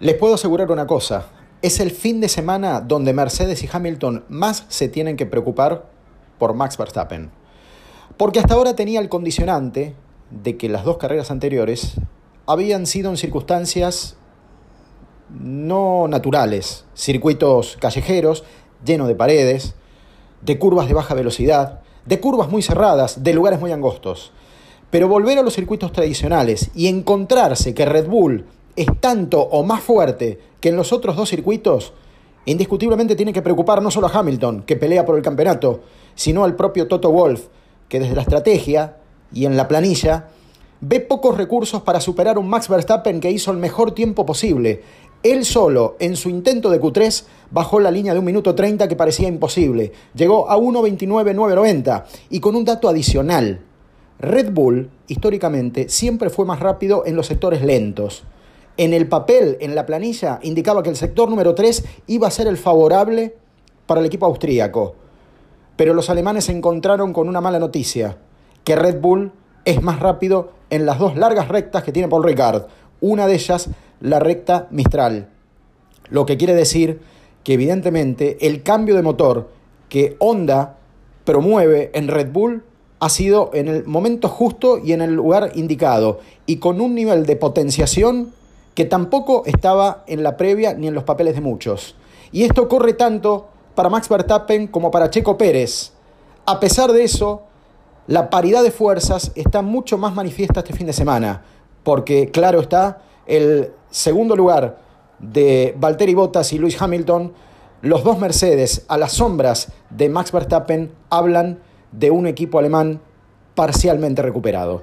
Les puedo asegurar una cosa, es el fin de semana donde Mercedes y Hamilton más se tienen que preocupar por Max Verstappen. Porque hasta ahora tenía el condicionante de que las dos carreras anteriores habían sido en circunstancias no naturales, circuitos callejeros, llenos de paredes, de curvas de baja velocidad, de curvas muy cerradas, de lugares muy angostos. Pero volver a los circuitos tradicionales y encontrarse que Red Bull es tanto o más fuerte que en los otros dos circuitos, indiscutiblemente tiene que preocupar no solo a Hamilton, que pelea por el campeonato, sino al propio Toto Wolf, que desde la estrategia y en la planilla ve pocos recursos para superar un Max Verstappen que hizo el mejor tiempo posible. Él solo, en su intento de Q3, bajó la línea de un minuto 30 que parecía imposible. Llegó a 1.29.990 y con un dato adicional. Red Bull, históricamente, siempre fue más rápido en los sectores lentos en el papel, en la planilla, indicaba que el sector número 3 iba a ser el favorable para el equipo austríaco. Pero los alemanes se encontraron con una mala noticia, que Red Bull es más rápido en las dos largas rectas que tiene Paul Ricard, una de ellas la recta Mistral. Lo que quiere decir que evidentemente el cambio de motor que Honda promueve en Red Bull ha sido en el momento justo y en el lugar indicado y con un nivel de potenciación que tampoco estaba en la previa ni en los papeles de muchos. Y esto ocurre tanto para Max Verstappen como para Checo Pérez. A pesar de eso, la paridad de fuerzas está mucho más manifiesta este fin de semana, porque claro está, el segundo lugar de Valtteri Bottas y Lewis Hamilton, los dos Mercedes a las sombras de Max Verstappen hablan de un equipo alemán parcialmente recuperado.